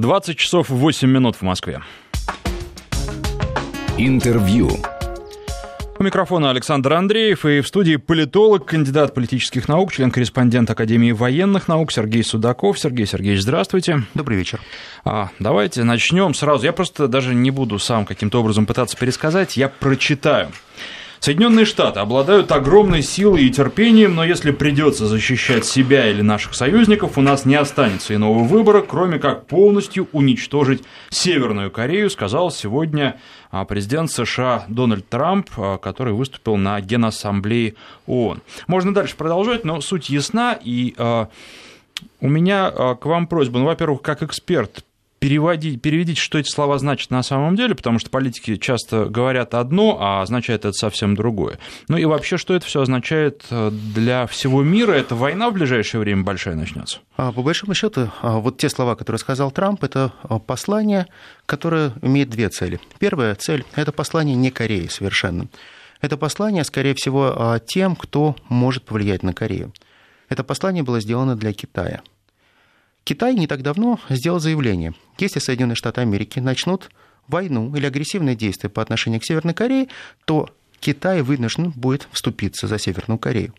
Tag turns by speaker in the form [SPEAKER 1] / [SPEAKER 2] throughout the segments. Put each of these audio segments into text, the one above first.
[SPEAKER 1] 20 часов 8 минут в Москве.
[SPEAKER 2] Интервью.
[SPEAKER 1] У микрофона Александр Андреев и в студии политолог, кандидат политических наук, член-корреспондент Академии военных наук Сергей Судаков. Сергей Сергеевич, здравствуйте.
[SPEAKER 3] Добрый вечер.
[SPEAKER 1] А, давайте начнем сразу. Я просто даже не буду сам каким-то образом пытаться пересказать, я прочитаю. Соединенные Штаты обладают огромной силой и терпением, но если придется защищать себя или наших союзников, у нас не останется иного выбора, кроме как полностью уничтожить Северную Корею, сказал сегодня а, президент США Дональд Трамп, а, который выступил на Генассамблее ООН. Можно дальше продолжать, но суть ясна, и а, у меня к вам просьба, ну, во-первых, как эксперт, переводить, переведите, что эти слова значат на самом деле, потому что политики часто говорят одно, а означает это совсем другое. Ну и вообще, что это все означает э, для всего мира? Это война в ближайшее время большая начнется?
[SPEAKER 3] А, по большому счету, а, вот те слова, которые сказал Трамп, это а, послание, которое имеет две цели. Первая цель – это послание не Кореи совершенно. Это послание, скорее всего, тем, кто может повлиять на Корею. Это послание было сделано для Китая – Китай не так давно сделал заявление, если Соединенные Штаты Америки начнут войну или агрессивные действия по отношению к Северной Корее, то Китай вынужден будет вступиться за Северную Корею.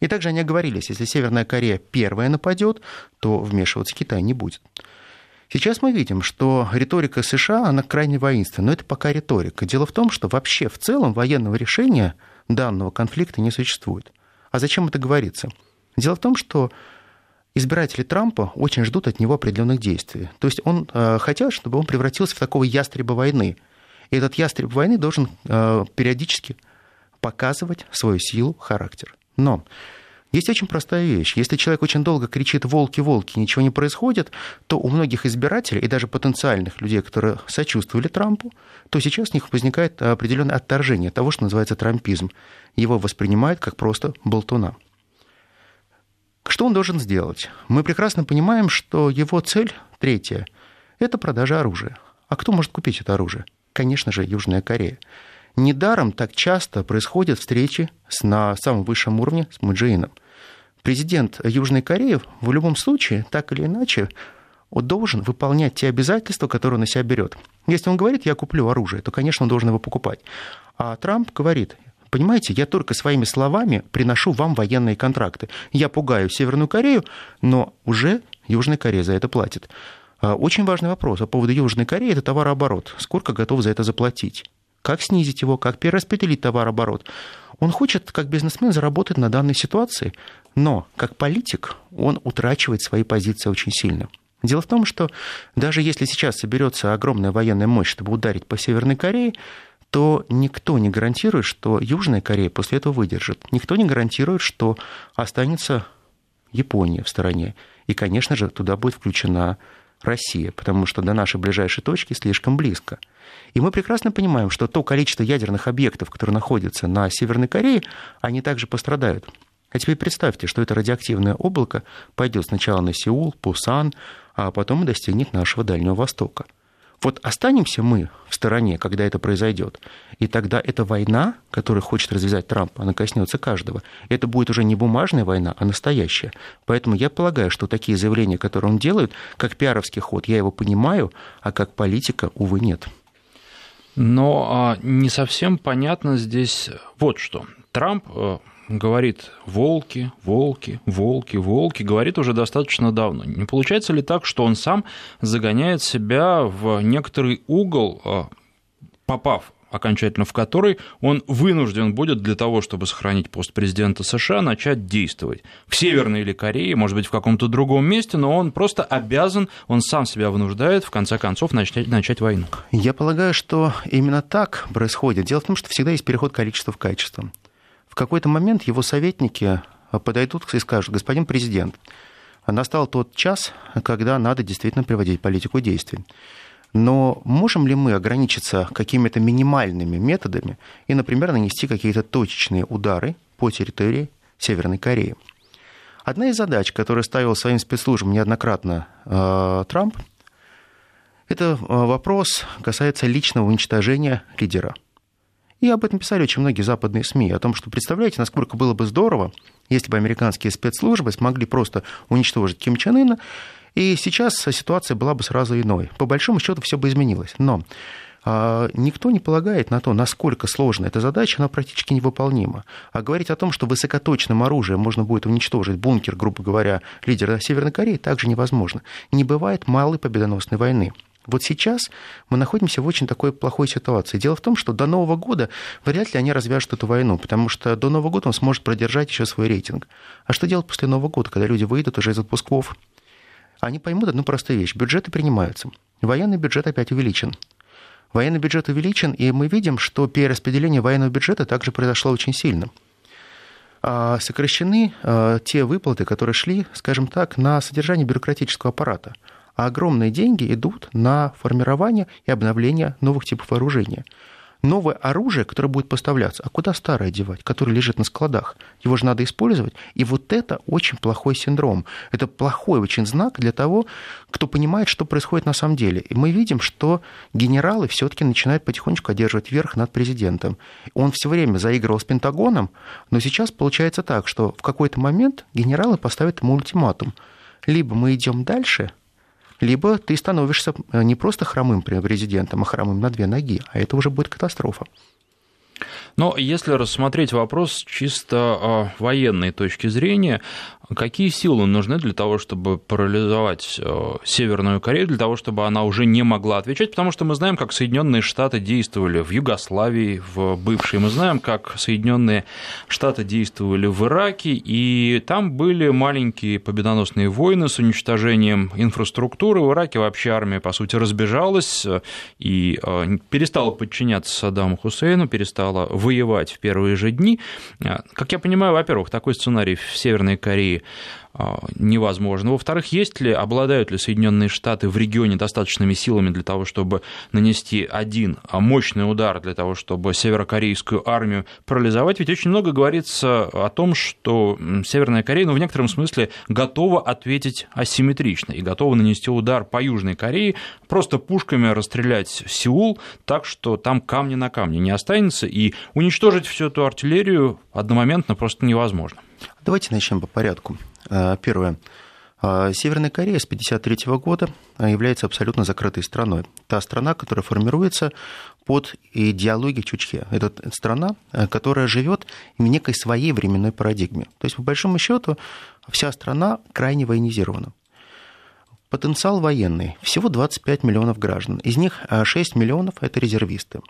[SPEAKER 3] И также они оговорились, если Северная Корея первая нападет, то вмешиваться Китай не будет. Сейчас мы видим, что риторика США, она крайне воинственна, но это пока риторика. Дело в том, что вообще в целом военного решения данного конфликта не существует. А зачем это говорится? Дело в том, что избиратели Трампа очень ждут от него определенных действий. То есть он э, хотят, чтобы он превратился в такого ястреба войны. И этот ястреб войны должен э, периодически показывать свою силу, характер. Но есть очень простая вещь. Если человек очень долго кричит «волки, волки», ничего не происходит, то у многих избирателей и даже потенциальных людей, которые сочувствовали Трампу, то сейчас у них возникает определенное отторжение того, что называется трампизм. Его воспринимают как просто болтуна. Что он должен сделать? Мы прекрасно понимаем, что его цель третья – это продажа оружия. А кто может купить это оружие? Конечно же, Южная Корея. Недаром так часто происходят встречи на самом высшем уровне с Муджиином. Президент Южной Кореи в любом случае, так или иначе, должен выполнять те обязательства, которые он на себя берет. Если он говорит, я куплю оружие, то, конечно, он должен его покупать. А Трамп говорит, Понимаете, я только своими словами приношу вам военные контракты. Я пугаю Северную Корею, но уже Южная Корея за это платит. А, очень важный вопрос по поводу Южной Кореи – это товарооборот. Сколько готов за это заплатить? Как снизить его? Как перераспределить товарооборот? Он хочет, как бизнесмен, заработать на данной ситуации, но как политик он утрачивает свои позиции очень сильно. Дело в том, что даже если сейчас соберется огромная военная мощь, чтобы ударить по Северной Корее, то никто не гарантирует, что Южная Корея после этого выдержит. Никто не гарантирует, что останется Япония в стороне. И, конечно же, туда будет включена Россия, потому что до нашей ближайшей точки слишком близко. И мы прекрасно понимаем, что то количество ядерных объектов, которые находятся на Северной Корее, они также пострадают. А теперь представьте, что это радиоактивное облако пойдет сначала на Сеул, Пусан, а потом и достигнет нашего Дальнего Востока. Вот останемся мы в стороне, когда это произойдет, и тогда эта война, которую хочет развязать Трамп, она коснется каждого. Это будет уже не бумажная война, а настоящая. Поэтому я полагаю, что такие заявления, которые он делает, как пиаровский ход, я его понимаю, а как политика, увы, нет.
[SPEAKER 1] Но а, не совсем понятно здесь вот что. Трамп э, говорит волки, волки, волки, волки, говорит уже достаточно давно. Не получается ли так, что он сам загоняет себя в некоторый угол, а, попав окончательно в который он вынужден будет для того, чтобы сохранить пост президента США, начать действовать. В Северной или Корее, может быть, в каком-то другом месте, но он просто обязан, он сам себя вынуждает, в конце концов, начать, начать войну.
[SPEAKER 3] Я полагаю, что именно так происходит. Дело в том, что всегда есть переход количества в качество в какой-то момент его советники подойдут и скажут, господин президент, настал тот час, когда надо действительно приводить политику действий. Но можем ли мы ограничиться какими-то минимальными методами и, например, нанести какие-то точечные удары по территории Северной Кореи? Одна из задач, которую ставил своим спецслужбам неоднократно э, Трамп, это э, вопрос касается личного уничтожения лидера – и об этом писали очень многие западные СМИ, о том, что представляете, насколько было бы здорово, если бы американские спецслужбы смогли просто уничтожить Ким Чен Ына И сейчас ситуация была бы сразу иной. По большому счету все бы изменилось. Но а, никто не полагает на то, насколько сложна эта задача, она практически невыполнима. А говорить о том, что высокоточным оружием можно будет уничтожить бункер, грубо говоря, лидера Северной Кореи, также невозможно. Не бывает малой победоносной войны. Вот сейчас мы находимся в очень такой плохой ситуации. Дело в том, что до Нового года вряд ли они развяжут эту войну, потому что до Нового года он сможет продержать еще свой рейтинг. А что делать после Нового года, когда люди выйдут уже из отпусков? Они поймут одну простую вещь. Бюджеты принимаются. Военный бюджет опять увеличен. Военный бюджет увеличен, и мы видим, что перераспределение военного бюджета также произошло очень сильно. А сокращены а, те выплаты, которые шли, скажем так, на содержание бюрократического аппарата а огромные деньги идут на формирование и обновление новых типов вооружения. Новое оружие, которое будет поставляться, а куда старое девать, которое лежит на складах? Его же надо использовать. И вот это очень плохой синдром. Это плохой очень знак для того, кто понимает, что происходит на самом деле. И мы видим, что генералы все-таки начинают потихонечку одерживать верх над президентом. Он все время заигрывал с Пентагоном, но сейчас получается так, что в какой-то момент генералы поставят ему ультиматум. Либо мы идем дальше, либо ты становишься э, не просто хромым президентом, а хромым на две ноги, а это уже будет катастрофа.
[SPEAKER 1] Но если рассмотреть вопрос чисто э, военной точки зрения, какие силы нужны для того, чтобы парализовать э, Северную Корею, для того, чтобы она уже не могла отвечать? Потому что мы знаем, как Соединенные Штаты действовали в Югославии, в бывшей, мы знаем, как Соединенные Штаты действовали в Ираке, и там были маленькие победоносные войны с уничтожением инфраструктуры. В Ираке вообще армия, по сути, разбежалась и перестала подчиняться Саддаму Хусейну, перестала воевать в первые же дни. А, как я понимаю, во-первых, такой сценарий в Северной Корее невозможно. Во-вторых, есть ли, обладают ли Соединенные Штаты в регионе достаточными силами для того, чтобы нанести один а, мощный удар для того, чтобы северокорейскую армию парализовать? Ведь очень много говорится о том, что Северная Корея, ну, в некотором смысле, готова ответить асимметрично и готова нанести удар по Южной Корее, просто пушками расстрелять Сеул так, что там камни на камне не останется, и уничтожить всю эту артиллерию одномоментно просто невозможно.
[SPEAKER 3] Давайте начнем по порядку. Э, первое. Э, Северная Корея с 1953 года э, является абсолютно закрытой страной. Та страна, которая формируется под идеологией Чучхе. Это страна, которая живет в некой своей временной парадигме. То есть, по большому счету, вся страна крайне военизирована. Потенциал военный. Всего 25 миллионов граждан. Из них 6 миллионов – это резервисты.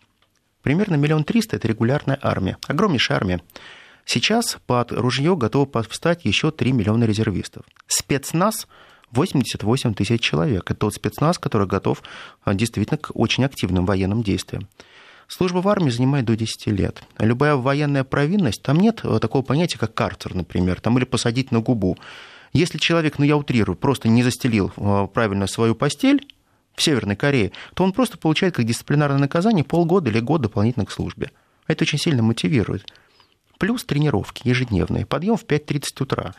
[SPEAKER 3] Примерно миллион триста – это регулярная армия. Огромнейшая армия. Сейчас под ружье готовы повстать еще 3 миллиона резервистов. Спецназ 88 тысяч человек. Это тот спецназ, который готов а, действительно к очень активным военным действиям. Служба в армии занимает до 10 лет. Любая военная провинность, там нет а, такого понятия, как карцер, например, там или посадить на губу. Если человек, ну я утрирую, просто не застелил а, правильно свою постель, в Северной Корее, то он просто получает как дисциплинарное наказание полгода или год дополнительно к службе. Это очень сильно мотивирует плюс тренировки ежедневные, подъем в 5.30 утра.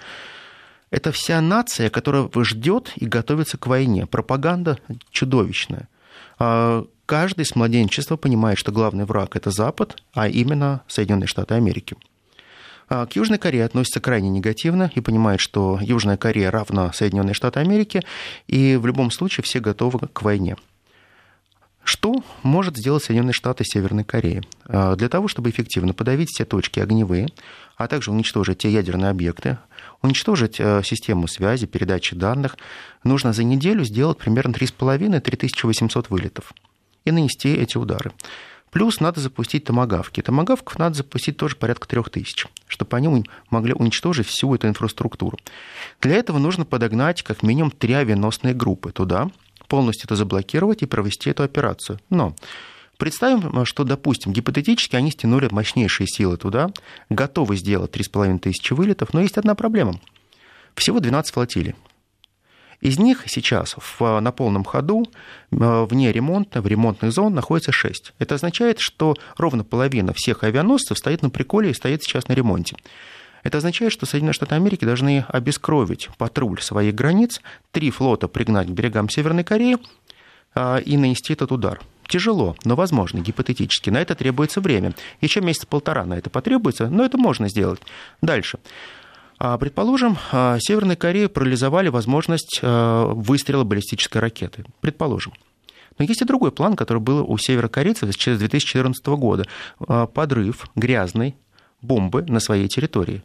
[SPEAKER 3] Это вся нация, которая ждет и готовится к войне. Пропаганда чудовищная. А каждый с младенчества понимает, что главный враг – это Запад, а именно Соединенные Штаты Америки. А к Южной Корее относится крайне негативно и понимает, что Южная Корея равна Соединенные Штаты Америки, и в любом случае все готовы к войне. Что может сделать Соединенные Штаты Северной Кореи? А, для того, чтобы эффективно подавить все точки огневые, а также уничтожить те ядерные объекты, уничтожить а, систему связи, передачи данных, нужно за неделю сделать примерно 3,5-3800 вылетов и нанести эти удары. Плюс надо запустить томогавки. Томогавков надо запустить тоже порядка 3000, чтобы они могли уничтожить всю эту инфраструктуру. Для этого нужно подогнать как минимум три авианосные группы туда, полностью это заблокировать и провести эту операцию. Но Представим, что, допустим, гипотетически они стянули мощнейшие силы туда, готовы сделать 3,5 тысячи вылетов, но есть одна проблема. Всего 12 флотилий. Из них сейчас в, на полном ходу, э, вне ремонта, в ремонтных зон находится 6. Это означает, что ровно половина всех авианосцев стоит на приколе и стоит сейчас на ремонте. Это означает, что Соединенные Штаты Америки должны обескровить патруль своих границ, три флота пригнать к берегам Северной Кореи а, и нанести этот удар. Тяжело, но возможно, гипотетически. На это требуется время. Еще месяца полтора на это потребуется, но это можно сделать. Дальше. А, предположим, а, Северной Корее парализовали возможность выстрела баллистической ракеты. Предположим. Но есть и другой план, который был у северокорейцев с 2014 года. Подрыв грязной бомбы на своей территории.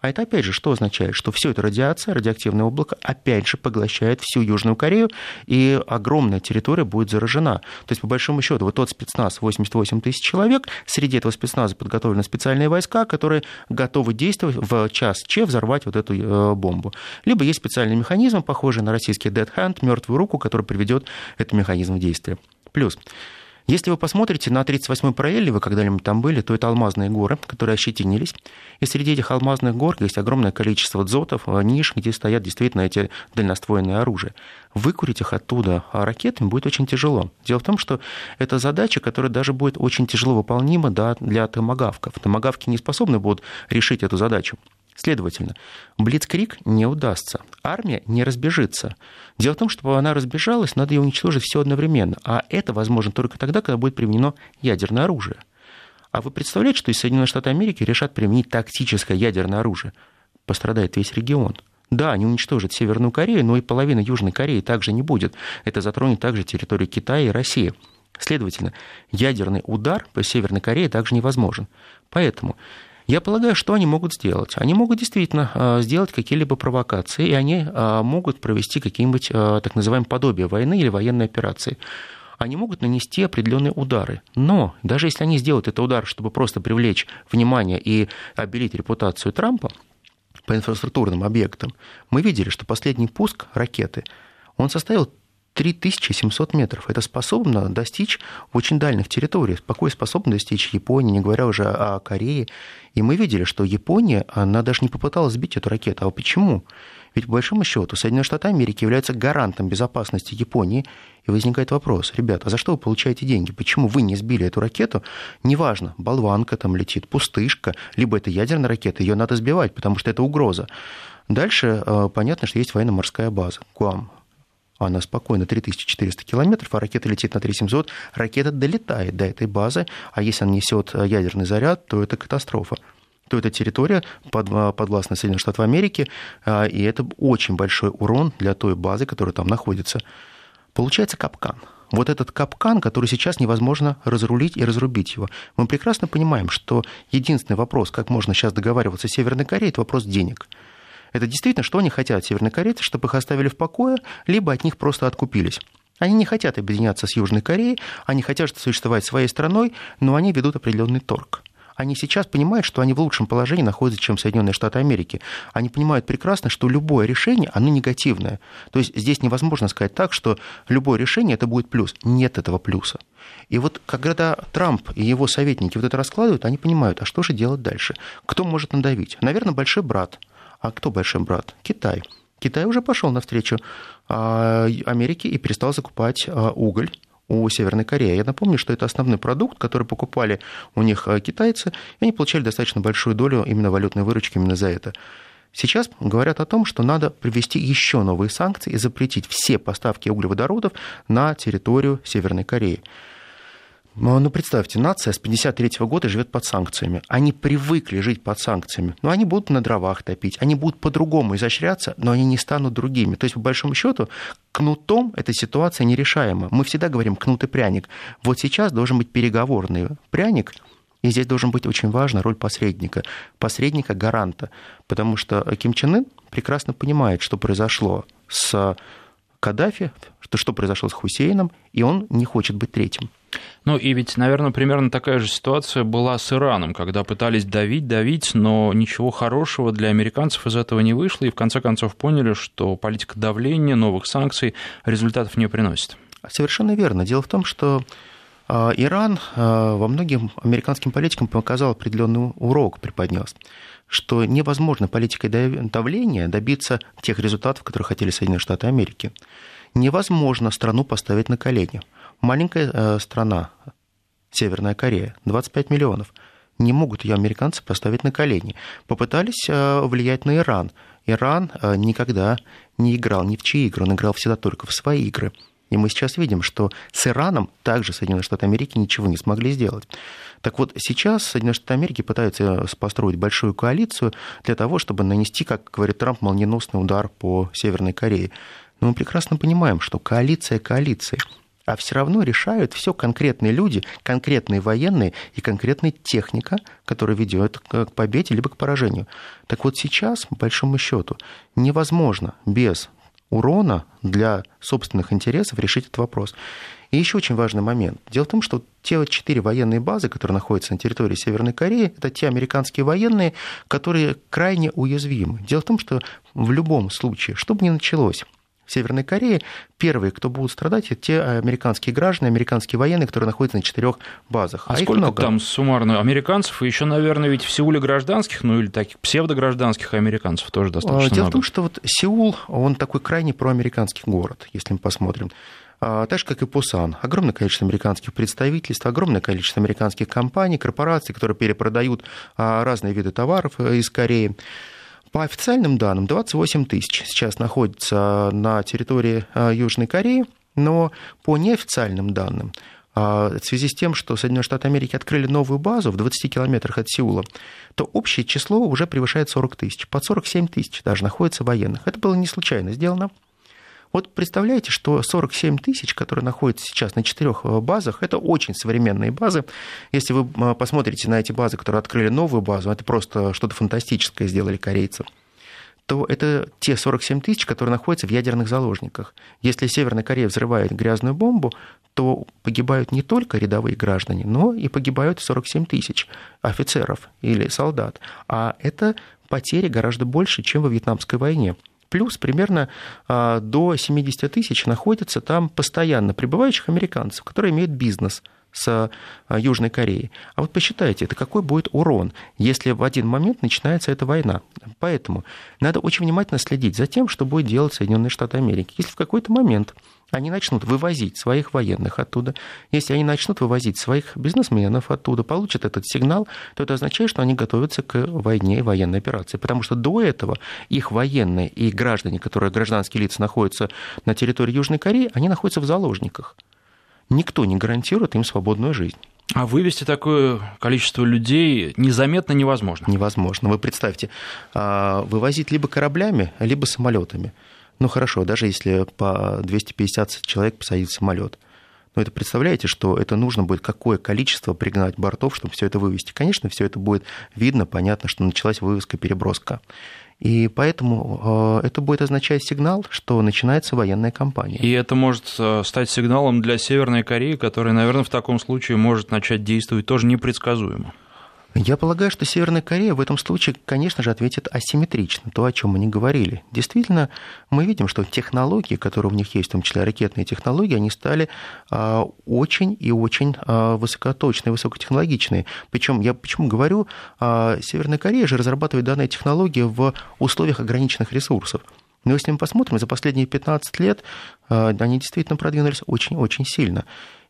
[SPEAKER 3] А это опять же что означает? Что все это радиация, радиоактивное облако опять же поглощает всю Южную Корею, и огромная территория будет заражена. То есть, по большому счету, вот тот спецназ 88 тысяч человек, среди этого спецназа подготовлены специальные войска, которые готовы действовать в час Че взорвать вот эту э, бомбу. Либо есть специальный механизм, похожий на российский Dead Hand, мертвую руку, который приведет этот механизм в действие. Плюс если вы посмотрите на 38-й параллели, вы когда-нибудь там были, то это алмазные горы, которые ощетинились. И среди этих алмазных гор есть огромное количество дзотов, ниш, где стоят действительно эти дальноствольные оружия. Выкурить их оттуда ракетами будет очень тяжело. Дело в том, что это задача, которая даже будет очень тяжело выполнима для томогавков. Томогавки не способны будут решить эту задачу. Следовательно, Блицкрик не удастся, армия не разбежится. Дело в том, что чтобы она разбежалась, надо ее уничтожить все одновременно, а это возможно только тогда, когда будет применено ядерное оружие. А вы представляете, что из Соединенных Штатов Америки решат применить тактическое ядерное оружие? Пострадает весь регион. Да, они уничтожат Северную Корею, но и половина Южной Кореи также не будет. Это затронет также территорию Китая и России. Следовательно, ядерный удар по Северной Корее также невозможен. Поэтому я полагаю, что они могут сделать? Они могут действительно а, сделать какие-либо провокации, и они а, могут провести какие-нибудь а, так называемые подобия войны или военной операции они могут нанести определенные удары. Но даже если они сделают этот удар, чтобы просто привлечь внимание и обелить репутацию Трампа по инфраструктурным объектам, мы видели, что последний пуск ракеты, он составил 3700 метров. Это способно достичь очень дальних территорий. Такое способно достичь Японии, не говоря уже о Корее. И мы видели, что Япония, она даже не попыталась сбить эту ракету. А почему? Ведь, по большому счету, Соединенные Штаты Америки являются гарантом безопасности Японии. И возникает вопрос, ребята, а за что вы получаете деньги? Почему вы не сбили эту ракету? Неважно, болванка там летит, пустышка, либо это ядерная ракета, ее надо сбивать, потому что это угроза. Дальше э, понятно, что есть военно-морская база, Гуам она спокойно 3400 километров, а ракета летит на 3700, ракета долетает до этой базы, а если она несет ядерный заряд, то это катастрофа то это территория под, подвластна Соединенных Штатов Америки, а, и это очень большой урон для той базы, которая там находится. Получается капкан. Вот этот капкан, который сейчас невозможно разрулить и разрубить его. Мы прекрасно понимаем, что единственный вопрос, как можно сейчас договариваться с Северной Кореей, это вопрос денег. Это действительно, что они хотят, северные корейцы, чтобы их оставили в покое, либо от них просто откупились. Они не хотят объединяться с Южной Кореей, они хотят существовать своей страной, но они ведут определенный торг они сейчас понимают, что они в лучшем положении находятся, чем Соединенные Штаты Америки. Они понимают прекрасно, что любое решение, оно негативное. То есть здесь невозможно сказать так, что любое решение это будет плюс. Нет этого плюса. И вот когда Трамп и его советники вот это раскладывают, они понимают, а что же делать дальше? Кто может надавить? Наверное, большой брат – а кто большой брат? Китай. Китай уже пошел навстречу а, Америке и перестал закупать а, уголь у Северной Кореи. Я напомню, что это основной продукт, который покупали у них а, китайцы, и они получали достаточно большую долю именно валютной выручки именно за это. Сейчас говорят о том, что надо привести еще новые санкции и запретить все поставки углеводородов на территорию Северной Кореи. Ну, ну, представьте, нация с 53 года живет под санкциями. Они привыкли жить под санкциями. Но они будут на дровах топить, они будут по-другому изощряться, но они не станут другими. То есть, по большому счету, кнутом эта ситуация нерешаема. Мы всегда говорим кнут и пряник. Вот сейчас должен быть переговорный пряник, и здесь должен быть очень важна роль посредника, посредника-гаранта, потому что Ким Чен Ын прекрасно понимает, что произошло с Каддафи, что, что произошло с Хусейном, и он не хочет быть третьим.
[SPEAKER 1] Ну и ведь, наверное, примерно такая же ситуация была с Ираном, когда пытались давить, давить, но ничего хорошего для американцев из этого не вышло, и в конце концов поняли, что политика давления, новых санкций результатов не приносит.
[SPEAKER 3] Совершенно верно. Дело в том, что а, Иран а, во многим американским политикам показал определенный урок, преподнес, что невозможно политикой давления добиться тех результатов, которые хотели Соединенные Штаты Америки. Невозможно страну поставить на колени – Маленькая э, страна, Северная Корея, 25 миллионов. Не могут ее американцы поставить на колени. Попытались э, влиять на Иран. Иран э, никогда не играл ни в чьи игры, он играл всегда только в свои игры. И мы сейчас видим, что с Ираном также Соединенные Штаты Америки ничего не смогли сделать. Так вот, сейчас Соединенные Штаты Америки пытаются построить большую коалицию для того, чтобы нанести, как говорит Трамп, молниеносный удар по Северной Корее. Но мы прекрасно понимаем, что коалиция коалиции а все равно решают все конкретные люди, конкретные военные и конкретная техника, которая ведет к победе либо к поражению. Так вот сейчас, по большому счету, невозможно без урона для собственных интересов решить этот вопрос. И еще очень важный момент. Дело в том, что те четыре военные базы, которые находятся на территории Северной Кореи, это те американские военные, которые крайне уязвимы. Дело в том, что в любом случае, что бы ни началось, Северной Корее, первые, кто будут страдать, это те американские граждане, американские военные, которые находятся на четырех базах.
[SPEAKER 1] А, а сколько много. там суммарно американцев? И еще, наверное, ведь в Сеуле гражданских, ну или таких псевдогражданских американцев тоже достаточно
[SPEAKER 3] Дело
[SPEAKER 1] много.
[SPEAKER 3] в том, что вот Сеул, он такой крайне проамериканский город, если мы посмотрим. А, так же, как и Пусан. Огромное количество американских представительств, огромное количество американских компаний, корпораций, которые перепродают а, разные виды товаров э, из Кореи. По официальным данным, 28 тысяч сейчас находится на территории а, Южной Кореи, но по неофициальным данным, в связи с тем, что Соединенные Штаты Америки открыли новую базу в 20 километрах от Сеула, то общее число уже превышает 40 тысяч. Под 47 тысяч даже находится военных. Это было не случайно сделано. Вот представляете, что 47 тысяч, которые находятся сейчас на четырех э, базах, это очень современные базы. Если вы посмотрите на эти базы, которые открыли новую базу, это просто что-то фантастическое сделали корейцы то это те 47 тысяч, которые находятся в ядерных заложниках. Если Северная Корея взрывает грязную бомбу, то погибают не только рядовые граждане, но и погибают 47 тысяч офицеров или солдат. А это потери гораздо больше, чем во Вьетнамской войне. Плюс примерно а, до 70 тысяч находится там постоянно пребывающих американцев, которые имеют бизнес с а, Южной Кореей. А вот посчитайте, это какой будет урон, если в один момент начинается эта война. Поэтому надо очень внимательно следить за тем, что будет делать Соединенные Штаты Америки. Если в какой-то момент они начнут вывозить своих военных оттуда, если они начнут вывозить своих бизнесменов оттуда, получат этот сигнал, то это означает, что они готовятся к войне и военной операции. Потому что до этого их военные и граждане, которые гражданские лица находятся на территории Южной Кореи, они находятся в заложниках. Никто не гарантирует им свободную жизнь.
[SPEAKER 1] А вывести такое количество людей незаметно невозможно.
[SPEAKER 3] Невозможно. Вы представьте, а, вывозить либо кораблями, либо самолетами. Ну хорошо, даже если по 250 человек посадить самолет. Но это представляете, что это нужно будет какое количество пригнать бортов, чтобы все это вывести. Конечно, все это будет видно, понятно, что началась вывозка, переброска. И поэтому э, это будет означать сигнал, что начинается военная кампания.
[SPEAKER 1] И это может э, стать сигналом для Северной Кореи, которая, наверное, в таком случае может начать действовать тоже непредсказуемо.
[SPEAKER 3] Я полагаю, что Северная Корея в этом случае, конечно же, ответит асимметрично, то, о чем мы не говорили. Действительно, мы видим, что технологии, которые у них есть, в том числе ракетные технологии, они стали а, очень и очень а, высокоточные, высокотехнологичные. Причем я почему говорю, а, Северная Корея же разрабатывает данные технологии в условиях ограниченных ресурсов. Но если мы посмотрим, за последние 15 лет они действительно продвинулись очень-очень сильно.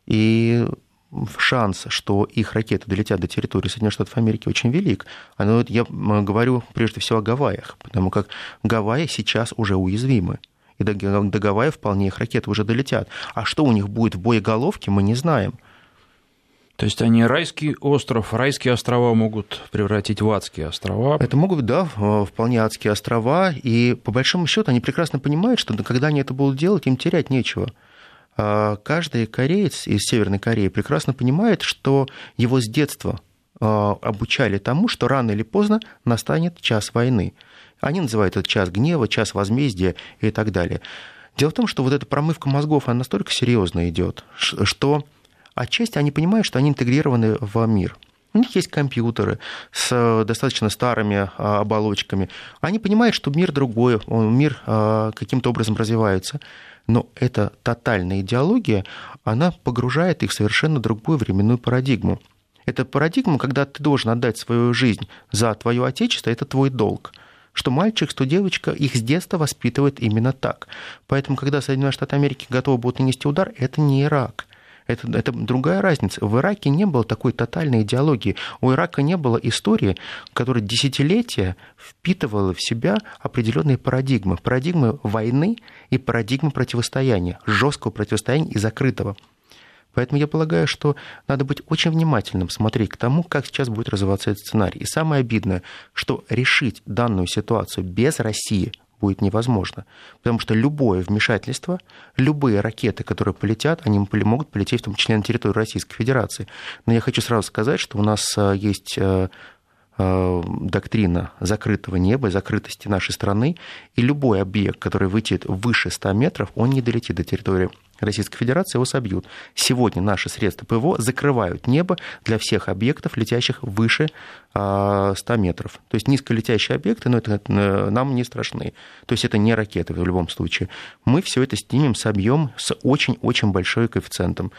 [SPEAKER 3] И шанс, что их ракеты долетят до территории Соединенных Штатов Америки, очень велик. Но я говорю прежде всего о Гавайях, потому как Гавайи сейчас уже уязвимы. И до, до Гавайи вполне их ракеты уже долетят. А что у них будет в боеголовке, мы не знаем.
[SPEAKER 1] То есть они райский остров, райские острова могут превратить в адские острова?
[SPEAKER 3] Это могут, да, вполне адские острова. И по большому счету они прекрасно понимают, что когда они это будут делать, им терять нечего. А, каждый кореец из Северной Кореи прекрасно понимает, что его с детства а, обучали тому, что рано или поздно настанет час войны. Они называют это час гнева, час возмездия и так далее. Дело в том, что вот эта промывка мозгов, она настолько серьезно идет, что отчасти они понимают, что они интегрированы в мир. У них есть компьютеры с достаточно старыми а, оболочками. Они понимают, что мир другой, мир каким-то образом развивается но эта тотальная идеология, она погружает их в совершенно другую временную парадигму. Это парадигма, когда ты должен отдать свою жизнь за твое отечество, это твой долг что мальчик, что девочка их с детства воспитывает именно так. Поэтому, когда Соединенные Штаты Америки готовы будут нанести удар, это не Ирак. Это, это другая разница. В Ираке не было такой тотальной идеологии. У Ирака не было истории, которая десятилетия впитывала в себя определенные парадигмы. Парадигмы войны и парадигмы противостояния, жесткого противостояния и закрытого. Поэтому я полагаю, что надо быть очень внимательным, смотреть к тому, как сейчас будет развиваться этот сценарий. И самое обидное, что решить данную ситуацию без России будет невозможно. Потому что любое вмешательство, любые ракеты, которые полетят, они могут полететь в том числе на территорию Российской Федерации. Но я хочу сразу сказать, что у нас э, есть э, э, доктрина закрытого неба, закрытости нашей страны, и любой объект, который вылетит выше 100 метров, он не долетит до территории Российской Федерации, его собьют. Сегодня наши средства ПВО закрывают небо для всех объектов, летящих выше 100 а, метров. То есть низколетящие объекты, но это э, нам не страшны. То есть это не ракеты в любом случае. Мы все это снимем, собьем с очень-очень большой коэффициентом.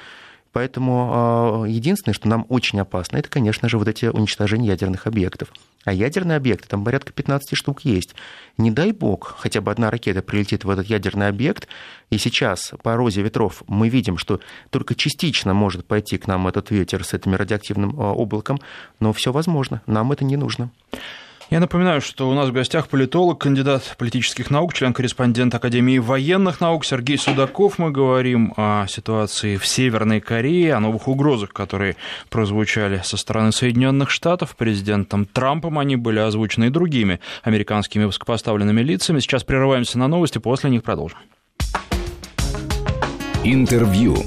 [SPEAKER 3] Поэтому а, единственное, что нам очень опасно, это, конечно же, вот эти уничтожения ядерных объектов. А ядерные объекты, там порядка 15 штук есть. Не дай бог, хотя бы одна ракета прилетит в этот ядерный объект, и сейчас по розе ветров мы видим, что только частично может пойти к нам этот ветер с этим радиоактивным а, облаком, но все возможно, нам это не нужно.
[SPEAKER 1] Я напоминаю, что у нас в гостях политолог, кандидат политических наук, член-корреспондент Академии военных наук Сергей Судаков. Мы говорим о ситуации в Северной Корее, о новых угрозах, которые прозвучали со стороны Соединенных Штатов. Президентом Трампом они были озвучены и другими американскими высокопоставленными лицами. Сейчас прерываемся на новости, после них продолжим.
[SPEAKER 2] Интервью.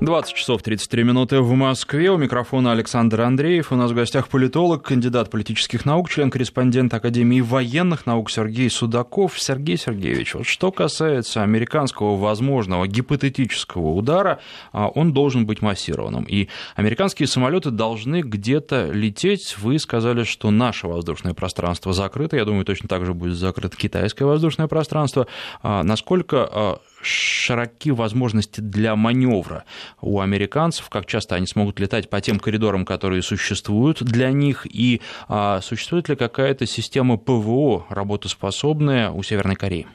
[SPEAKER 1] 20 часов 33 минуты в Москве. У микрофона Александр Андреев. У нас в гостях политолог, кандидат политических наук, член-корреспондент Академии военных наук Сергей Судаков. Сергей Сергеевич, вот что касается американского возможного гипотетического удара, а, он должен быть массированным. И американские самолеты должны где-то лететь. Вы сказали, что наше воздушное пространство закрыто. Я думаю, точно так же будет закрыто китайское воздушное пространство. А, насколько а, широки возможности для маневра у американцев, как часто они смогут летать по тем коридорам, которые существуют для них, и а, существует ли какая-то система ПВО работоспособная у Северной Кореи?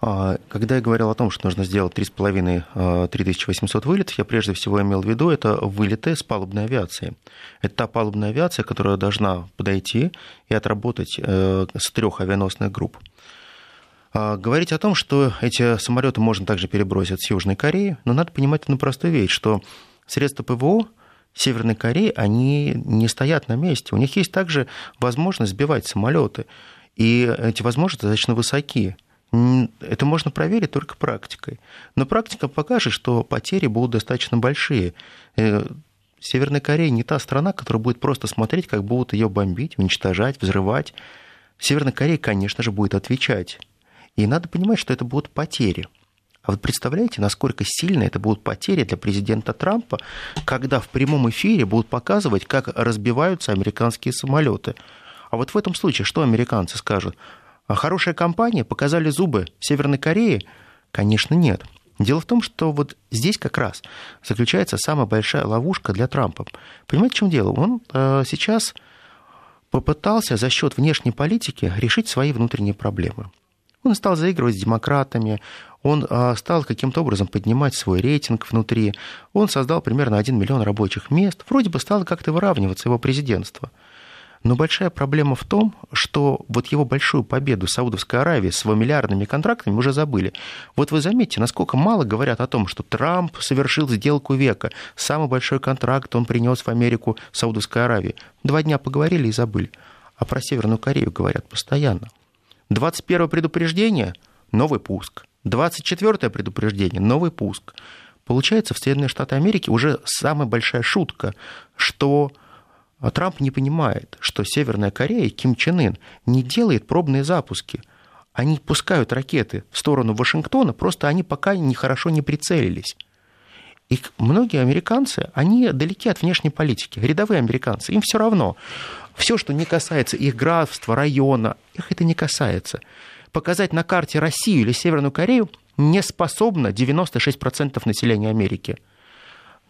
[SPEAKER 3] А, когда я говорил о том, что нужно сделать 3,5-3800 а, вылетов, я прежде всего имел в виду это вылеты с палубной авиации. Это та палубная авиация, которая должна подойти и отработать э, с трех авианосных групп. А, говорить о том, что эти самолеты можно также перебросить с Южной Кореи, но надо понимать одну простую вещь, что средства ПВО Северной Кореи, они не стоят на месте. У них есть также возможность сбивать самолеты. И эти возможности достаточно высоки. Это можно проверить только практикой. Но практика покажет, что потери будут достаточно большие. Э, Северная Корея не та страна, которая будет просто смотреть, как будут ее бомбить, уничтожать, взрывать. Северная Корея, конечно же, будет отвечать. И надо понимать, что это будут потери. А вот представляете, насколько сильно это будут потери для президента Трампа, когда в прямом эфире будут показывать, как разбиваются американские самолеты. А вот в этом случае что американцы скажут? А хорошая компания, показали зубы Северной Кореи? Конечно, нет. Дело в том, что вот здесь как раз заключается самая большая ловушка для Трампа. Понимаете, в чем дело? Он э, сейчас попытался за счет внешней политики решить свои внутренние проблемы. Он стал заигрывать с демократами, он а, стал каким-то образом поднимать свой рейтинг внутри, он создал примерно 1 миллион рабочих мест, вроде бы стало как-то выравниваться его президентство. Но большая проблема в том, что вот его большую победу Саудовской Аравии с его миллиардными контрактами уже забыли. Вот вы заметите, насколько мало говорят о том, что Трамп совершил сделку века. Самый большой контракт он принес в Америку Саудовской Аравии. Два дня поговорили и забыли. А про Северную Корею говорят постоянно. 21 предупреждение – новый пуск. 24 предупреждение – новый пуск. Получается, в Соединенные Штаты Америки уже самая большая шутка, что Трамп не понимает, что Северная Корея, Ким Чен Ын, не делает пробные запуски. Они пускают ракеты в сторону Вашингтона, просто они пока нехорошо не прицелились. И многие американцы, они далеки от внешней политики, рядовые американцы, им все равно. Все, что не касается их графства, района, их это не касается. Показать на карте Россию или Северную Корею не способно 96% населения Америки.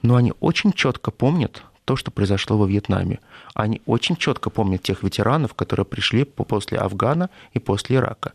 [SPEAKER 3] Но они очень четко помнят то, что произошло во Вьетнаме. Они очень четко помнят тех ветеранов, которые пришли после Афгана и после Ирака.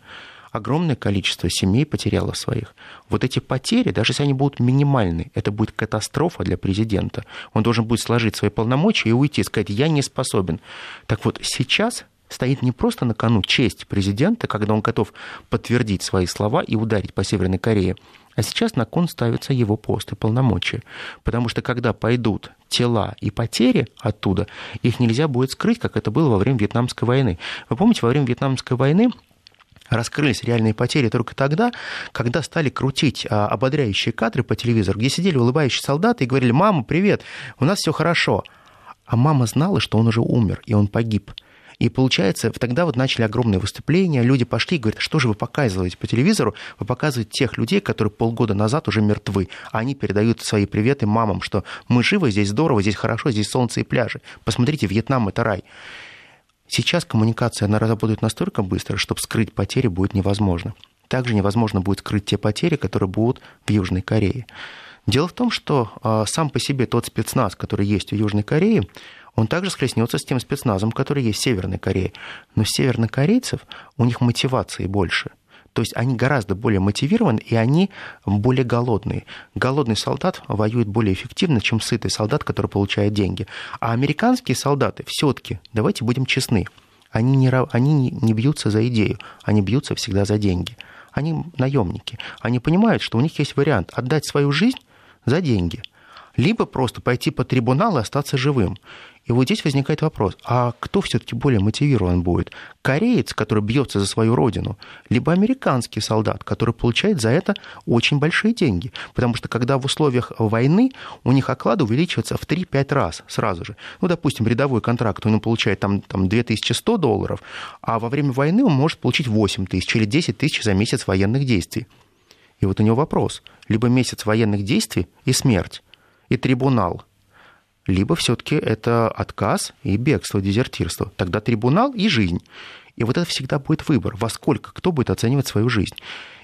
[SPEAKER 3] Огромное количество семей потеряло своих. Вот эти потери, даже если они будут минимальны, это будет катастрофа для президента. Он должен будет сложить свои полномочия и уйти, сказать, я не способен. Так вот, сейчас стоит не просто на кону честь президента, когда он готов подтвердить свои слова и ударить по Северной Корее, а сейчас на кон ставится его пост и полномочия. Потому что когда пойдут тела и потери оттуда, их нельзя будет скрыть, как это было во время Вьетнамской войны. Вы помните, во время Вьетнамской войны раскрылись реальные потери только тогда, когда стали крутить а, ободряющие кадры по телевизору, где сидели улыбающие солдаты и говорили, мама, привет, у нас все хорошо. А мама знала, что он уже умер, и он погиб. И получается, тогда вот начали огромные выступления, люди пошли и говорят, что же вы показываете по телевизору? Вы показываете тех людей, которые полгода назад уже мертвы, а они передают свои приветы мамам, что мы живы, здесь здорово, здесь хорошо, здесь солнце и пляжи. Посмотрите, Вьетнам – это рай. Сейчас коммуникация, она работает настолько быстро, что скрыть потери будет невозможно. Также невозможно будет скрыть те потери, которые будут в Южной Корее. Дело в том, что а, сам по себе тот спецназ, который есть в Южной Корее, он также схлестнется с тем спецназом, который есть в Северной Корее. Но севернокорейцев, у них мотивации больше. То есть они гораздо более мотивированы, и они более голодные. Голодный солдат воюет более эффективно, чем сытый солдат, который получает деньги. А американские солдаты все-таки, давайте будем честны, они не, они не бьются за идею, они бьются всегда за деньги. Они наемники. Они понимают, что у них есть вариант отдать свою жизнь за деньги, либо просто пойти по трибуналу и остаться живым. И вот здесь возникает вопрос, а кто все-таки более мотивирован будет? Кореец, который бьется за свою родину, либо американский солдат, который получает за это очень большие деньги? Потому что когда в условиях войны у них оклады увеличиваются в 3-5 раз сразу же. Ну, допустим, рядовой контракт, он получает там, там 2100 долларов, а во время войны он может получить 8 тысяч или 10 тысяч за месяц военных действий. И вот у него вопрос. Либо месяц военных действий и смерть, и трибунал – либо все-таки это отказ и бегство, дезертирство. Тогда трибунал и жизнь. И вот это всегда будет выбор, во сколько, кто будет оценивать свою жизнь.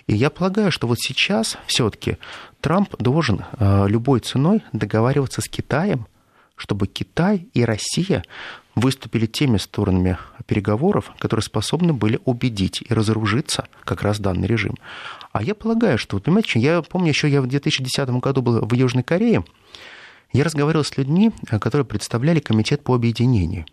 [SPEAKER 3] И я полагаю, что вот сейчас все-таки Трамп должен э, любой ценой договариваться с Китаем, чтобы Китай и Россия выступили теми сторонами переговоров, которые способны были убедить и разоружиться как раз данный режим. А я полагаю, что, понимаете, я помню, еще я в 2010 году был в Южной Корее, я разговаривал с людьми, э, которые представляли комитет по объединению.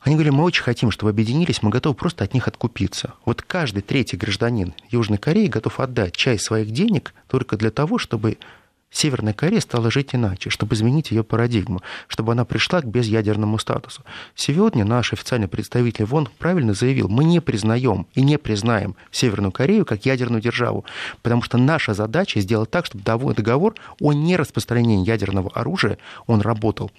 [SPEAKER 3] Они говорили, мы очень хотим, чтобы объединились, мы готовы просто от них откупиться. Вот каждый третий гражданин Южной Кореи готов отдать часть своих денег только для того, чтобы Северная Корея стала жить иначе, чтобы изменить ее парадигму, чтобы она пришла к безъядерному статусу. Сегодня наш официальный представитель ВОН правильно заявил, мы не признаем и не признаем Северную Корею как ядерную державу, потому что наша задача сделать так, чтобы договор о нераспространении ядерного оружия, он работал.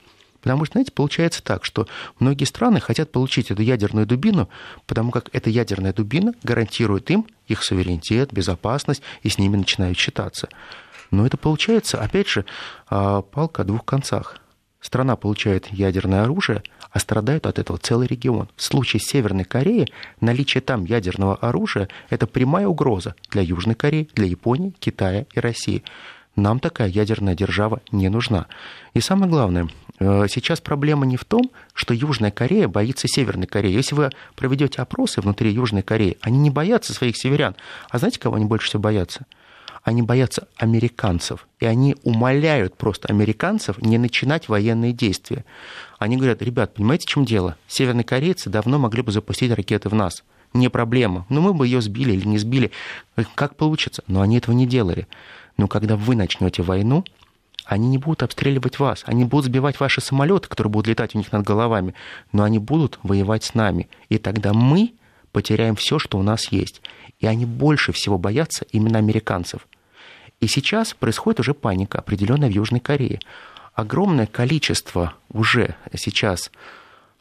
[SPEAKER 3] Потому что, знаете, получается так, что многие страны хотят получить эту ядерную дубину, потому как эта ядерная дубина гарантирует им их суверенитет, безопасность, и с ними начинают считаться. Но это получается, опять же, а, палка о двух концах. Страна получает ядерное оружие, а страдает от этого целый регион. В случае Северной Кореи наличие там ядерного оружия – это прямая угроза для Южной Кореи, для Японии, Китая и России. Нам такая ядерная держава не нужна. И самое главное, э, сейчас проблема не в том, что Южная Корея боится Северной Кореи. Если вы проведете опросы внутри Южной Кореи, они не боятся своих северян. А знаете, кого они больше всего боятся? Они боятся американцев, и они умоляют просто американцев не начинать военные действия. Они говорят, ребят, понимаете, в чем дело? Северные корейцы давно могли бы запустить ракеты в нас. Не проблема. Ну, мы бы ее сбили или не сбили. Как получится? Но они этого не делали. Но когда вы начнете войну, они не будут обстреливать вас, они будут сбивать ваши самолеты, которые будут летать у них над головами, но они будут воевать с нами. И тогда мы потеряем все, что у нас есть. И они больше всего боятся именно американцев. И сейчас происходит уже паника, определенная в Южной Корее. Огромное количество уже сейчас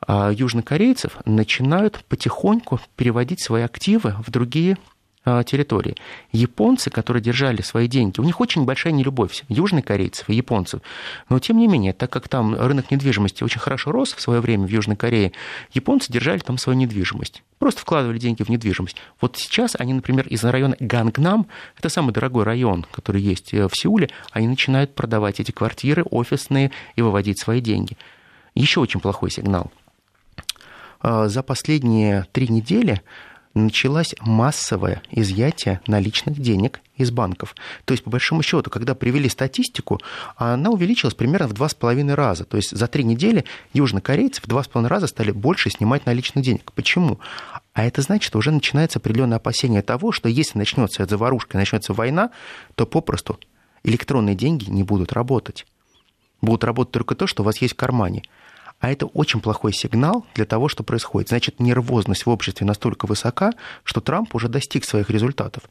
[SPEAKER 3] а, южнокорейцев начинают потихоньку переводить свои активы в другие территории. Японцы, которые держали свои деньги, у них очень большая нелюбовь южнокорейцев и японцев. Но, тем не менее, так как там рынок недвижимости очень хорошо рос в свое время в Южной Корее, японцы держали там свою недвижимость. Просто вкладывали деньги в недвижимость. Вот сейчас они, например, из района Гангнам, это самый дорогой район, который есть э, в Сеуле, они начинают продавать эти квартиры офисные и выводить свои деньги. Еще очень плохой сигнал. А, за последние три недели началось массовое изъятие наличных денег из банков. То есть, по большому счету, когда привели статистику, она увеличилась примерно в два с половиной раза. То есть за три недели южнокорейцы в два с половиной раза стали больше снимать наличных денег. Почему? А это значит, что уже начинается определенное опасение того, что если начнется эта заварушка, начнется война, то попросту электронные деньги не будут работать. Будут работать только то, что у вас есть в кармане. А это очень плохой сигнал для того, что происходит. Значит, нервозность в обществе настолько высока, что Трамп уже достиг своих результатов.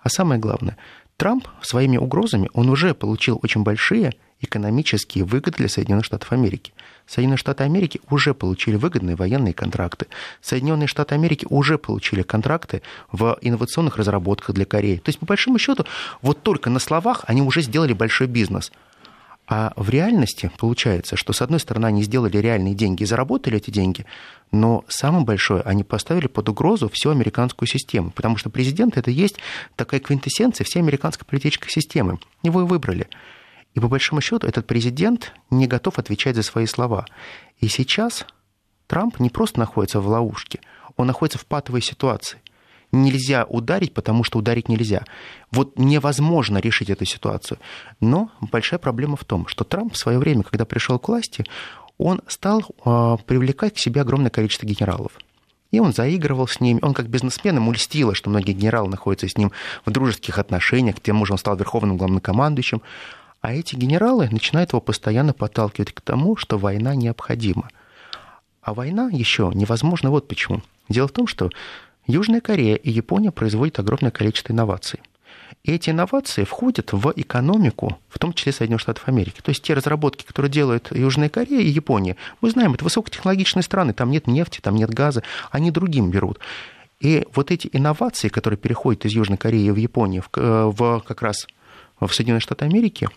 [SPEAKER 3] А самое главное, Трамп своими угрозами, он уже получил очень большие экономические выгоды для Соединенных Штатов Америки. Соединенные Штаты Америки уже получили выгодные военные контракты. Соединенные Штаты Америки уже получили контракты в инновационных разработках для Кореи. То есть, по большому счету, вот только на словах они уже сделали большой бизнес – а в реальности получается, что, с одной стороны, они сделали реальные деньги и заработали эти деньги, но самое большое, они поставили под угрозу всю американскую систему, потому что президент – это есть такая квинтэссенция всей американской политической системы. Его и выбрали. И по большому счету этот президент не готов отвечать за свои слова. И сейчас Трамп не просто находится в ловушке, он находится в патовой ситуации – нельзя ударить, потому что ударить нельзя. Вот невозможно решить эту ситуацию. Но большая проблема в том, что Трамп в свое время, когда пришел к власти, он стал э, привлекать к себе огромное количество генералов. И он заигрывал с ними. Он как бизнесмен, ему льстило, что многие генералы находятся с ним в дружеских отношениях. К тому же он стал верховным главнокомандующим. А эти генералы начинают его постоянно подталкивать к тому, что война необходима. А война еще невозможна вот почему. Дело в том, что Южная Корея и Япония производят огромное количество инноваций. И эти инновации входят в экономику, в том числе Соединенных Штатов Америки. То есть те разработки, которые делают Южная Корея и Япония, мы знаем, это высокотехнологичные страны, там нет нефти, там нет газа, они другим берут. И вот эти инновации, которые переходят из Южной Кореи в Японию, в, э, в как раз в Соединенные Штаты Америки,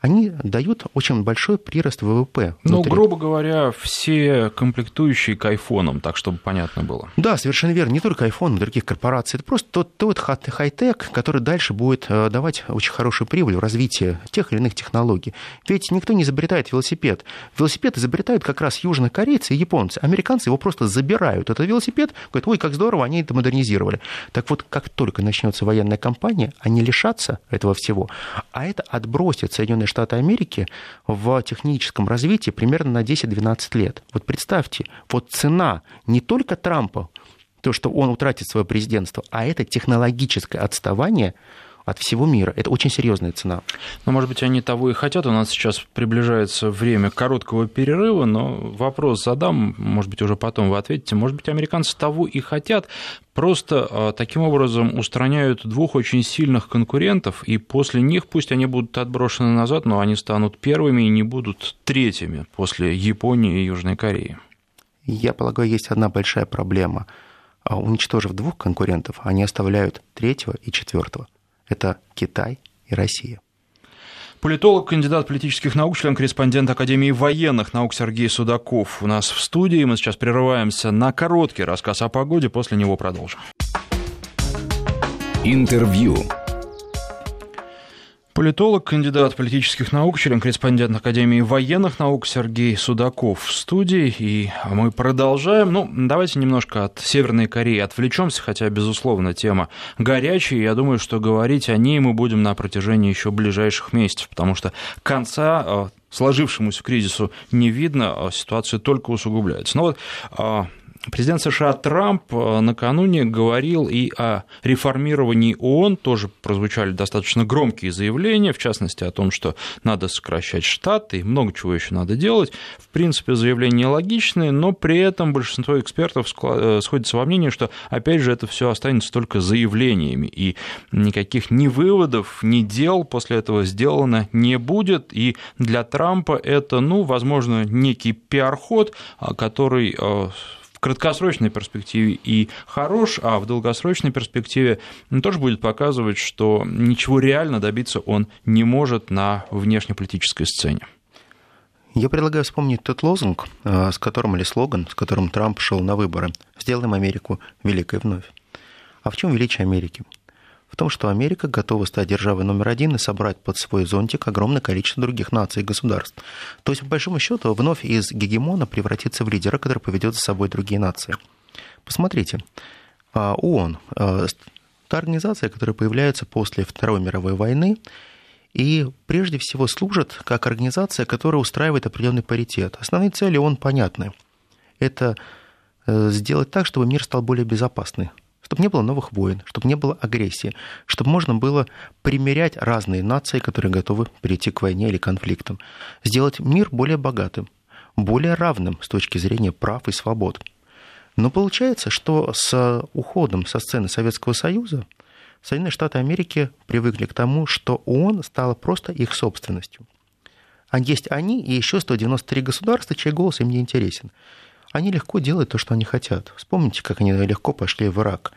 [SPEAKER 3] они дают очень большой прирост ВВП.
[SPEAKER 1] Ну, грубо говоря, все комплектующие к айфонам, так чтобы понятно было.
[SPEAKER 3] Да, совершенно верно. Не только iPhone, но и других корпораций. Это просто тот, тот хай-тек, который дальше будет э, давать очень хорошую прибыль в развитии тех или иных технологий. Ведь никто не изобретает велосипед. Велосипед изобретают как раз южнокорейцы и японцы. Американцы его просто забирают. Этот велосипед, говорят, ой, как здорово, они это модернизировали. Так вот, как только начнется военная кампания, они лишатся этого всего, а это отбросит Соединенные Штаты Америки в техническом развитии примерно на 10-12 лет. Вот представьте, вот цена не только Трампа, то, что он утратит свое президентство, а это технологическое отставание – от всего мира. Это очень серьезная цена.
[SPEAKER 1] Ну, может быть, они того и хотят. У нас сейчас приближается время короткого перерыва, но вопрос задам, может быть, уже потом вы ответите. Может быть, американцы того и хотят, просто а, таким образом устраняют двух очень сильных конкурентов, и после них пусть они будут отброшены назад, но они станут первыми и не будут третьими после Японии и Южной Кореи.
[SPEAKER 3] Я полагаю, есть одна большая проблема. А, уничтожив двух конкурентов, они оставляют третьего и четвертого это Китай и Россия.
[SPEAKER 1] Политолог, кандидат политических наук, член-корреспондент Академии военных наук Сергей Судаков у нас в студии. Мы сейчас прерываемся на короткий рассказ о погоде, после него продолжим.
[SPEAKER 2] Интервью.
[SPEAKER 1] Политолог, кандидат политических наук, член-корреспондент Академии военных наук Сергей Судаков в студии. И мы продолжаем. Ну, давайте немножко от Северной Кореи отвлечемся, хотя, безусловно, тема горячая. Я думаю, что говорить о ней мы будем на протяжении еще ближайших месяцев, потому что конца э, сложившемуся кризису не видно, а ситуация только усугубляется. Но вот э, Президент США Трамп э, накануне говорил и о реформировании ООН, тоже прозвучали достаточно громкие заявления, в частности о том, что надо сокращать штаты и много чего еще надо делать. В принципе, заявления логичные, но при этом большинство экспертов э, сходится во мнении, что, опять же, это все останется только заявлениями, и никаких ни выводов, ни дел после этого сделано не будет, и для Трампа это, ну, возможно, некий пиар-ход, а, который краткосрочной перспективе и хорош, а в долгосрочной перспективе тоже будет показывать, что ничего реально добиться он не может на внешнеполитической сцене.
[SPEAKER 3] Я предлагаю вспомнить тот лозунг, э, с которым, или слоган, с которым Трамп шел на выборы. «Сделаем Америку великой вновь». А в чем величие Америки? В том, что Америка готова стать державой номер один и собрать под свой зонтик огромное количество других наций и государств. То есть, по большому счету, вновь из гегемона превратиться в лидера, который поведет за собой другие нации. Посмотрите, А, ООН – та организация, которая появляется после Второй мировой войны, и прежде всего служит как организация, которая устраивает определенный паритет. Основные цели ООН понятны. Это э, сделать так, чтобы мир стал более безопасным, чтобы не было новых войн, чтобы не было агрессии, чтобы можно было примерять разные нации, которые готовы перейти к войне или конфликтам, сделать мир более богатым, более равным с точки зрения прав и свобод. Но получается, что с уходом со сцены Советского Союза Соединенные Штаты Америки привыкли к тому, что ООН стала просто их собственностью. А есть они и еще 193 государства, чей голос им не интересен. Они легко делают то, что они хотят. Вспомните, как они легко пошли в Ирак.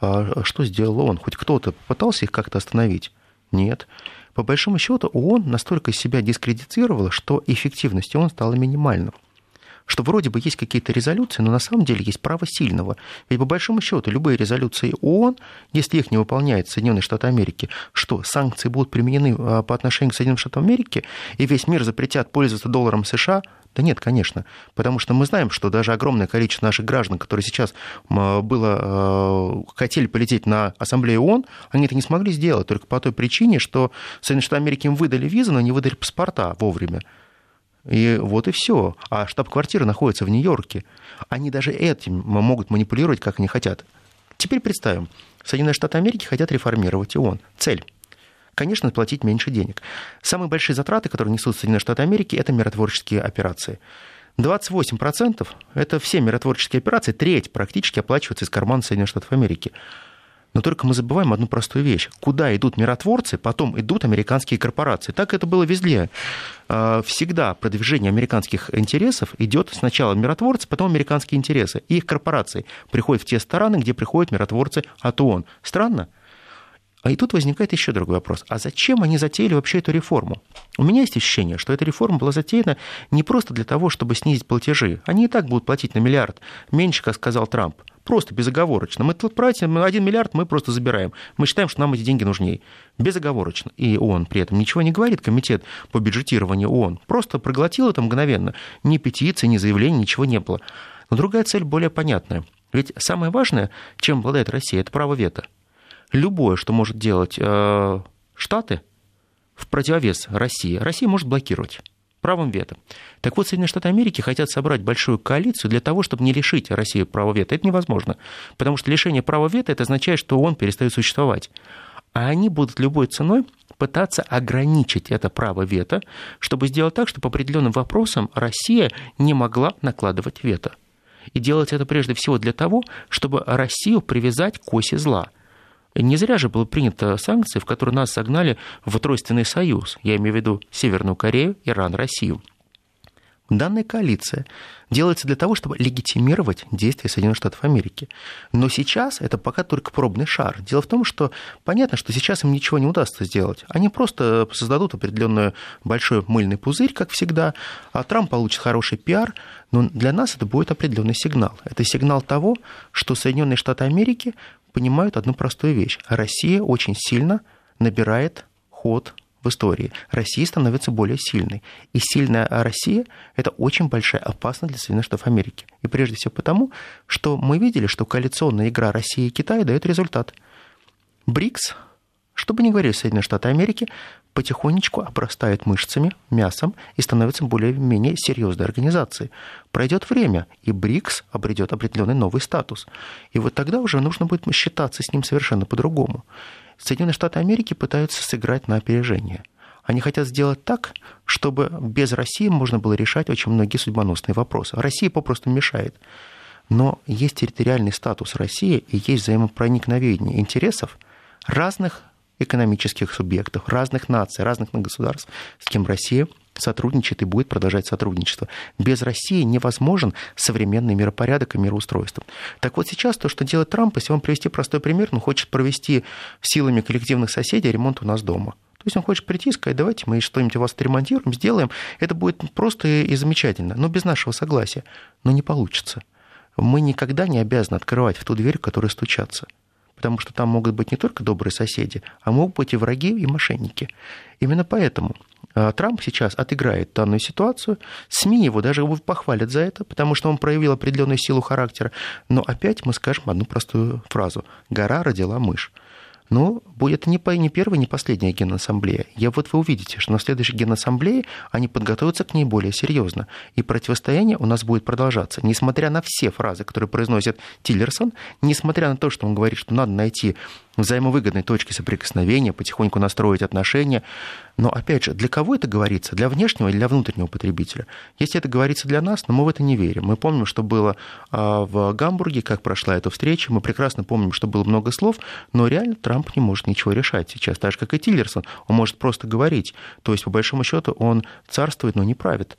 [SPEAKER 3] А что сделал ООН? Хоть кто-то попытался их как-то остановить? Нет. По большому счету ООН настолько себя дискредитировала, что эффективность ООН стала минимальной что вроде бы есть какие-то резолюции, но на самом деле есть право сильного. Ведь по большому счету любые резолюции ООН, если их не выполняет Соединенные Штаты Америки, что санкции будут применены а, по отношению к Соединенным Штатам Америки, и весь мир запретят пользоваться долларом США, да нет, конечно, потому что мы знаем, что даже огромное количество наших граждан, которые сейчас было, а, хотели полететь на Ассамблею ООН, они это не смогли сделать только по той причине, что Соединенные Штаты Америки им выдали визы, но не выдали паспорта вовремя. И вот и все. А штаб-квартира находится в Нью-Йорке. Они даже этим могут манипулировать, как они хотят. Теперь представим. Соединенные Штаты Америки хотят реформировать ООН. Цель конечно, платить меньше денег. Самые большие затраты, которые несут Соединенные Штаты Америки, это миротворческие операции. 28% – это все миротворческие операции, треть практически оплачивается из кармана Соединенных Штатов Америки. Но только мы забываем одну простую вещь. Куда идут миротворцы, потом идут американские корпорации. Так это было везде. А, всегда продвижение американских интересов идет сначала миротворцы, потом американские интересы. И их корпорации приходят в те страны, где приходят миротворцы от ООН. Странно? А и тут возникает еще другой вопрос. А зачем они затеяли вообще эту реформу? У меня есть ощущение, что эта реформа была затеяна не просто для того, чтобы снизить платежи. Они и так будут платить на миллиард меньше, как сказал Трамп. Просто безоговорочно. Мы платим 1 миллиард, мы просто забираем. Мы считаем, что нам эти деньги нужнее. Безоговорочно. И ООН при этом ничего не говорит, комитет по бюджетированию ООН. Просто проглотил это мгновенно. Ни петиции, ни заявлений, ничего не было. Но другая цель более понятная. Ведь самое важное, чем обладает Россия, это право вето любое, что может делать э, Штаты в противовес России, Россия может блокировать правом вето. Так вот, Соединенные Штаты Америки хотят собрать большую коалицию для того, чтобы не лишить Россию права вето. Это невозможно, потому что лишение права вето это означает, что он перестает существовать. А они будут любой ценой пытаться ограничить это право вето, чтобы сделать так, чтобы по определенным вопросам Россия не могла накладывать вето. И делать это прежде всего для того, чтобы Россию привязать к оси зла – не зря же было принято санкции, в которые нас согнали в тройственный союз. Я имею в виду Северную Корею, Иран, Россию. Данная коалиция делается для того, чтобы легитимировать действия Соединенных Штатов Америки. Но сейчас это пока только пробный шар. Дело в том, что понятно, что сейчас им ничего не удастся сделать. Они просто создадут определенный большой мыльный пузырь, как всегда, а Трамп получит хороший пиар, но для нас это будет определенный сигнал. Это сигнал того, что Соединенные Штаты Америки понимают одну простую вещь. Россия очень сильно набирает ход в истории. Россия становится более сильной. И сильная Россия – это очень большая опасность для Соединенных Штатов Америки. И прежде всего потому, что мы видели, что коалиционная игра России и Китая дает результат. БРИКС, что бы ни говорили Соединенные Штаты Америки, потихонечку обрастает мышцами, мясом и становится более-менее серьезной организацией. Пройдет время, и БРИКС обретет определенный новый статус. И вот тогда уже нужно будет считаться с ним совершенно по-другому. Соединенные Штаты Америки пытаются сыграть на опережение. Они хотят сделать так, чтобы без России можно было решать очень многие судьбоносные вопросы. Россия попросту мешает. Но есть территориальный статус России и есть взаимопроникновение интересов разных экономических субъектов, разных наций, разных государств, с кем Россия сотрудничает и будет продолжать сотрудничество. Без России невозможен современный миропорядок и мироустройство. Так вот сейчас то, что делает Трамп, если вам привести простой пример, он хочет провести силами коллективных соседей ремонт у нас дома. То есть он хочет прийти и сказать, давайте мы что-нибудь у вас отремонтируем, сделаем. Это будет просто и замечательно, но без нашего согласия. Но не получится. Мы никогда не обязаны открывать в ту дверь, в которую стучаться потому что там могут быть не только добрые соседи, а могут быть и враги, и мошенники. Именно поэтому а, Трамп сейчас отыграет данную ситуацию, СМИ его даже его похвалят за это, потому что он проявил определенную силу характера, но опять мы скажем одну простую фразу «гора родила мышь». Но будет не, не первая, не последняя генассамблея. Я вот вы увидите, что на следующей генассамблее они подготовятся к ней более серьезно. И противостояние у нас будет продолжаться. Несмотря на все фразы, которые произносит Тиллерсон, несмотря на то, что он говорит, что надо найти взаимовыгодной точки соприкосновения, потихоньку настроить отношения. Но, опять же, для кого это говорится? Для внешнего или для внутреннего потребителя? Если это говорится для нас, но мы в это не верим. Мы помним, что было а, в Гамбурге, как прошла эта встреча. Мы прекрасно помним, что было много слов, но реально Трамп не может ничего решать сейчас. Так же, как и Тиллерсон. Он может просто говорить. То есть, по большому счету, он царствует, но не правит.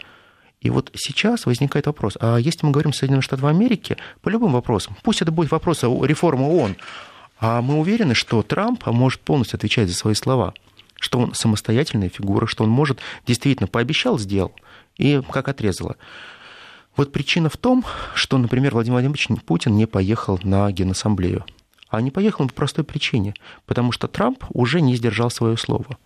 [SPEAKER 3] И вот сейчас возникает вопрос, а если мы говорим о Соединенных Штатах Америки, по любым вопросам, пусть это будет вопрос о реформе ООН, а мы уверены, что Трамп может полностью отвечать за свои слова, что он самостоятельная фигура, что он может действительно пообещал, сделал, и как отрезало. Вот причина в том, что, например, Владимир Владимирович Путин не поехал на Генассамблею. А не поехал по простой причине, потому что Трамп уже не сдержал свое слово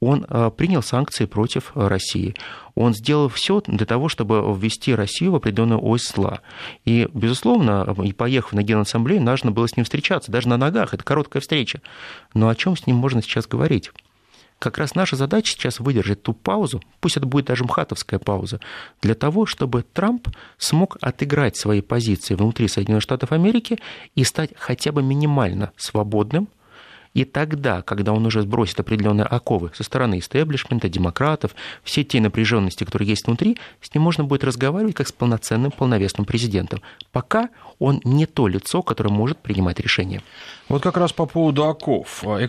[SPEAKER 3] он э, принял санкции против России. Он сделал все для того, чтобы ввести Россию в определенную ось зла. И, безусловно, и поехав на Генассамблею, нужно было с ним встречаться, даже на ногах, это короткая встреча. Но о чем с ним можно сейчас говорить? Как раз наша задача сейчас выдержать ту паузу, пусть это будет даже мхатовская пауза, для того, чтобы Трамп смог отыграть свои позиции внутри Соединенных Штатов Америки и стать хотя бы минимально свободным – и тогда, когда он уже сбросит определенные оковы со стороны истеблишмента, демократов, все те напряженности, которые есть внутри, с ним можно будет разговаривать как с полноценным, полновесным президентом. Пока он не то лицо, которое может принимать решения.
[SPEAKER 1] Вот как раз по поводу оков. Э,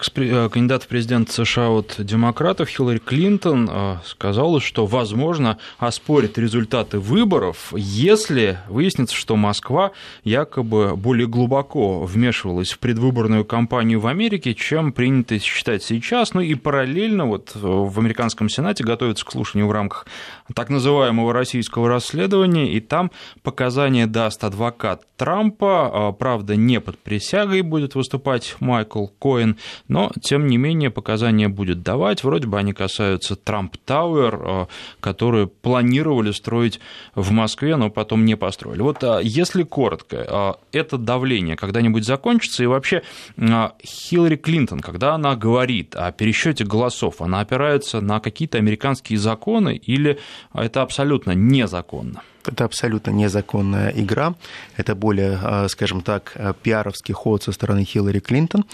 [SPEAKER 1] кандидат в президент США от демократов Хиллари Клинтон э, сказала, что, возможно, оспорит результаты выборов, если выяснится, что Москва якобы более глубоко вмешивалась в предвыборную кампанию в Америке, чем принято считать сейчас. Ну и параллельно вот в американском Сенате готовится к слушанию в рамках так называемого российского расследования, и там показания даст адвокат Трампа, а, правда, не под присягой будет выступать Майкл Коэн, но, тем не менее, показания будет давать. Вроде бы они касаются Трамп Тауэр, а, которую планировали строить в Москве, но потом не построили. Вот если коротко, это давление когда-нибудь закончится, и вообще Хиллари Клинтон, когда она говорит о пересчете голосов, она опирается на какие-то американские законы или это абсолютно незаконно?
[SPEAKER 3] Это абсолютно незаконная игра. Это более, а, скажем так, а, пиаровский ход со стороны Хиллари Клинтон.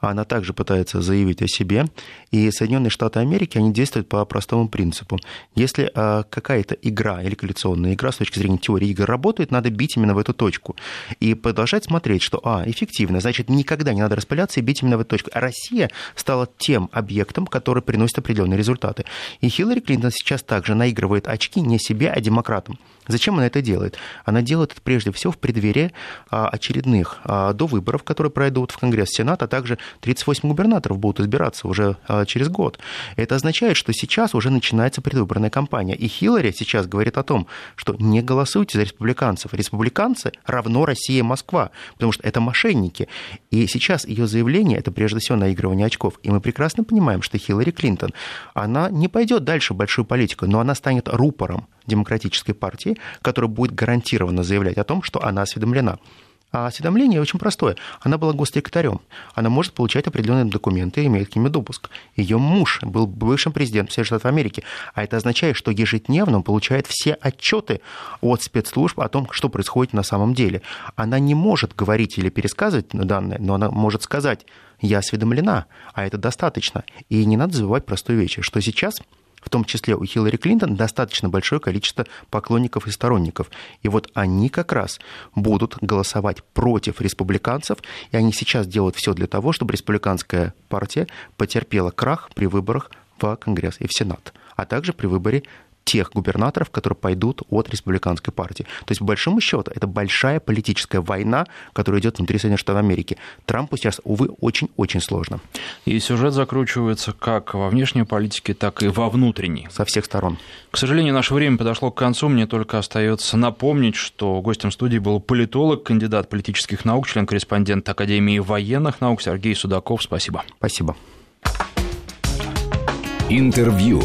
[SPEAKER 3] Она также пытается заявить о себе. И Соединенные Штаты Америки, они действуют по простому принципу. Если а, какая-то игра или коалиционная игра с точки зрения теории игр работает, надо бить именно в эту точку. И продолжать смотреть, что, а, эффективно, значит, никогда не надо распыляться и бить именно в эту точку. А Россия стала тем объектом, который приносит определенные результаты. И Хиллари Клинтон сейчас также наигрывает очки не себе, а демократам. Зачем она это делает? Она делает это прежде всего в преддверии а, очередных а, до выборов, которые пройдут в Конгресс, Сенат, а также 38 губернаторов будут избираться уже а, через год. Это означает, что сейчас уже начинается предвыборная кампания. И Хиллари сейчас говорит о том, что не голосуйте за республиканцев. Республиканцы равно Россия и Москва, потому что это мошенники. И сейчас ее заявление – это прежде всего наигрывание очков. И мы прекрасно понимаем, что Хиллари Клинтон, она не пойдет дальше большую политику, но она станет рупором демократической партии, которая будет гарантированно заявлять о том, что она осведомлена. А осведомление очень простое. Она была госсекретарем. Она может получать определенные документы и имеет к ним допуск. Ее муж был бывшим президентом Соединенных Штатов Америки. А это означает, что ежедневно он получает все отчеты от спецслужб о том, что происходит на самом деле. Она не может говорить или пересказывать данные, но она может сказать, я осведомлена, а это достаточно. И не надо забывать простую вещь, что сейчас в том числе у Хиллари Клинтон, достаточно большое количество поклонников и сторонников. И вот они как раз будут голосовать против республиканцев, и они сейчас делают все для того, чтобы республиканская партия потерпела крах при выборах в Конгресс и в Сенат, а также при выборе тех губернаторов, которые пойдут от республиканской партии. То есть, по большому счету, это большая политическая война, которая идет внутри Соединенных Штатов Америки. Трампу сейчас, увы, очень-очень сложно.
[SPEAKER 1] И сюжет закручивается как во внешней политике, так и во внутренней.
[SPEAKER 3] Со всех сторон.
[SPEAKER 1] К сожалению, наше время подошло к концу. Мне только остается напомнить, что гостем студии был политолог, кандидат политических наук, член-корреспондент Академии военных наук Сергей Судаков. Спасибо.
[SPEAKER 3] Спасибо.
[SPEAKER 2] Интервью.